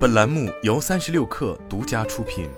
本栏目由三十六氪独家出品。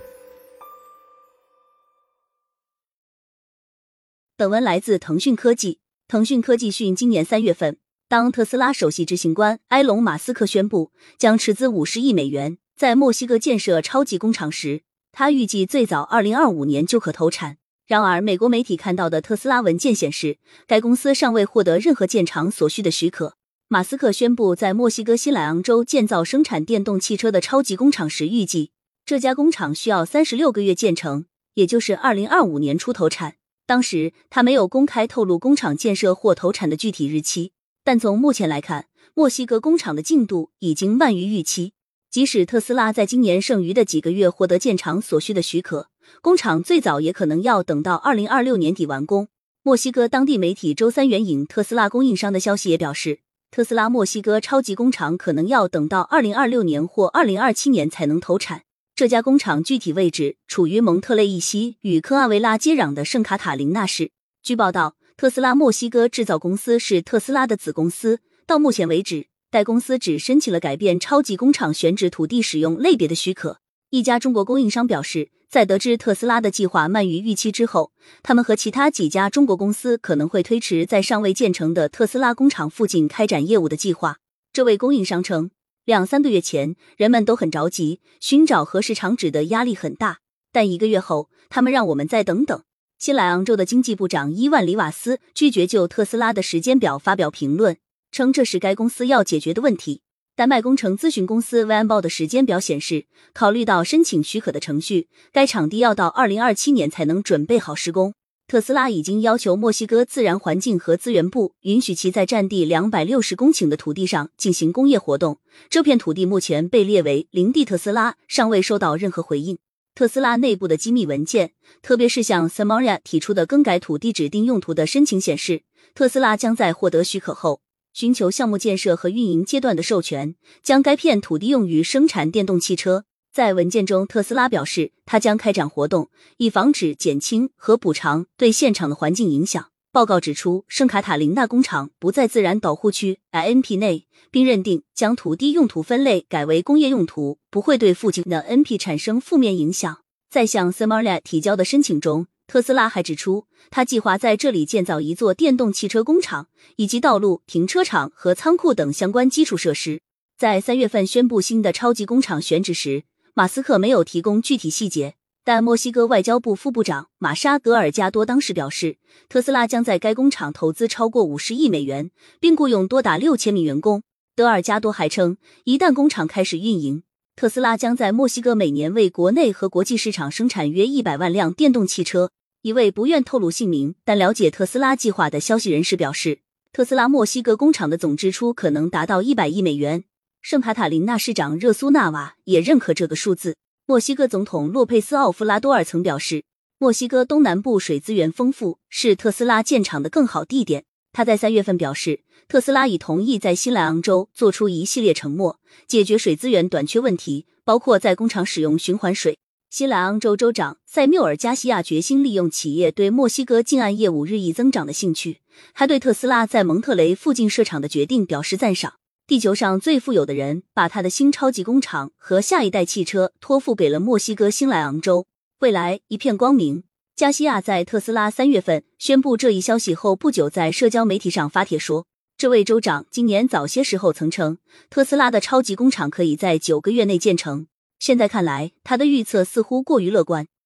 本文来自腾讯科技。腾讯科技讯，今年三月份，当特斯拉首席执行官埃隆·马斯克宣布将斥资五十亿美元在墨西哥建设超级工厂时，他预计最早二零二五年就可投产。然而，美国媒体看到的特斯拉文件显示，该公司尚未获得任何建厂所需的许可。马斯克宣布在墨西哥西莱昂州建造生产电动汽车的超级工厂时，预计这家工厂需要三十六个月建成，也就是二零二五年初投产。当时他没有公开透露工厂建设或投产的具体日期，但从目前来看，墨西哥工厂的进度已经慢于预期。即使特斯拉在今年剩余的几个月获得建厂所需的许可，工厂最早也可能要等到二零二六年底完工。墨西哥当地媒体周三援引特斯拉供应商的消息也表示。特斯拉墨西哥超级工厂可能要等到二零二六年或二零二七年才能投产。这家工厂具体位置处于蒙特雷伊西与科阿维拉接壤的圣卡塔琳娜市。据报道，特斯拉墨西哥制造公司是特斯拉的子公司。到目前为止，该公司只申请了改变超级工厂选址土地使用类别的许可。一家中国供应商表示。在得知特斯拉的计划慢于预期之后，他们和其他几家中国公司可能会推迟在尚未建成的特斯拉工厂附近开展业务的计划。这位供应商称，两三个月前人们都很着急，寻找合适厂址的压力很大，但一个月后，他们让我们再等等。新来昂州的经济部长伊万里瓦斯拒绝就特斯拉的时间表发表评论，称这是该公司要解决的问题。丹麦工程咨询公司 v a n b o 的时间表显示，考虑到申请许可的程序，该场地要到二零二七年才能准备好施工。特斯拉已经要求墨西哥自然环境和资源部允许其在占地两百六十公顷的土地上进行工业活动。这片土地目前被列为林地，特斯拉尚未收到任何回应。特斯拉内部的机密文件，特别是向 Samaria 提出的更改土地指定用途的申请显示，特斯拉将在获得许可后。寻求项目建设和运营阶段的授权，将该片土地用于生产电动汽车。在文件中，特斯拉表示，他将开展活动，以防止、减轻和补偿对现场的环境影响。报告指出，圣卡塔琳娜工厂不在自然保护区 （INP） 内，并认定将土地用途分类改为工业用途不会对附近的 NP 产生负面影响。在向 Samaria 提交的申请中。特斯拉还指出，他计划在这里建造一座电动汽车工厂，以及道路、停车场和仓库等相关基础设施。在三月份宣布新的超级工厂选址时，马斯克没有提供具体细节，但墨西哥外交部副部长玛莎·德尔加多当时表示，特斯拉将在该工厂投资超过五十亿美元，并雇佣多达六千名员工。德尔加多还称，一旦工厂开始运营，特斯拉将在墨西哥每年为国内和国际市场生产约一百万辆电动汽车。一位不愿透露姓名但了解特斯拉计划的消息人士表示，特斯拉墨西哥工厂的总支出可能达到一百亿美元。圣卡塔琳娜市长热苏纳瓦也认可这个数字。墨西哥总统洛佩斯奥夫拉多尔曾表示，墨西哥东南部水资源丰富，是特斯拉建厂的更好地点。他在三月份表示，特斯拉已同意在新莱昂州做出一系列承诺，解决水资源短缺问题，包括在工厂使用循环水。新莱昂州州长塞缪尔·加西亚决心利用企业对墨西哥近岸业务日益增长的兴趣，他对特斯拉在蒙特雷附近设厂的决定表示赞赏。地球上最富有的人把他的新超级工厂和下一代汽车托付给了墨西哥新莱昂州，未来一片光明。加西亚在特斯拉三月份宣布这一消息后不久，在社交媒体上发帖说，这位州长今年早些时候曾称，特斯拉的超级工厂可以在九个月内建成。现在看来，他的预测似乎过于乐观。